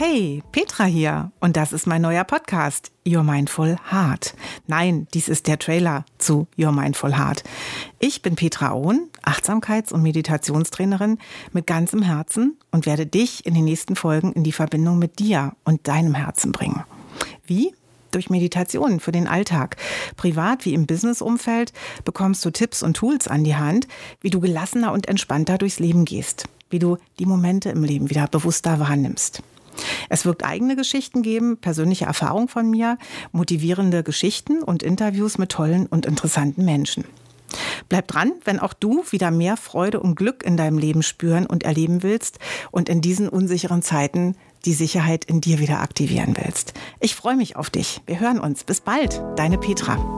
Hey, Petra hier und das ist mein neuer Podcast, Your Mindful Heart. Nein, dies ist der Trailer zu Your Mindful Heart. Ich bin Petra Ohn, Achtsamkeits- und Meditationstrainerin mit ganzem Herzen und werde dich in den nächsten Folgen in die Verbindung mit dir und deinem Herzen bringen. Wie? Durch Meditation für den Alltag. Privat wie im Businessumfeld bekommst du Tipps und Tools an die Hand, wie du gelassener und entspannter durchs Leben gehst, wie du die Momente im Leben wieder bewusster wahrnimmst. Es wird eigene Geschichten geben, persönliche Erfahrungen von mir, motivierende Geschichten und Interviews mit tollen und interessanten Menschen. Bleib dran, wenn auch du wieder mehr Freude und Glück in deinem Leben spüren und erleben willst und in diesen unsicheren Zeiten die Sicherheit in dir wieder aktivieren willst. Ich freue mich auf dich. Wir hören uns. Bis bald. Deine Petra.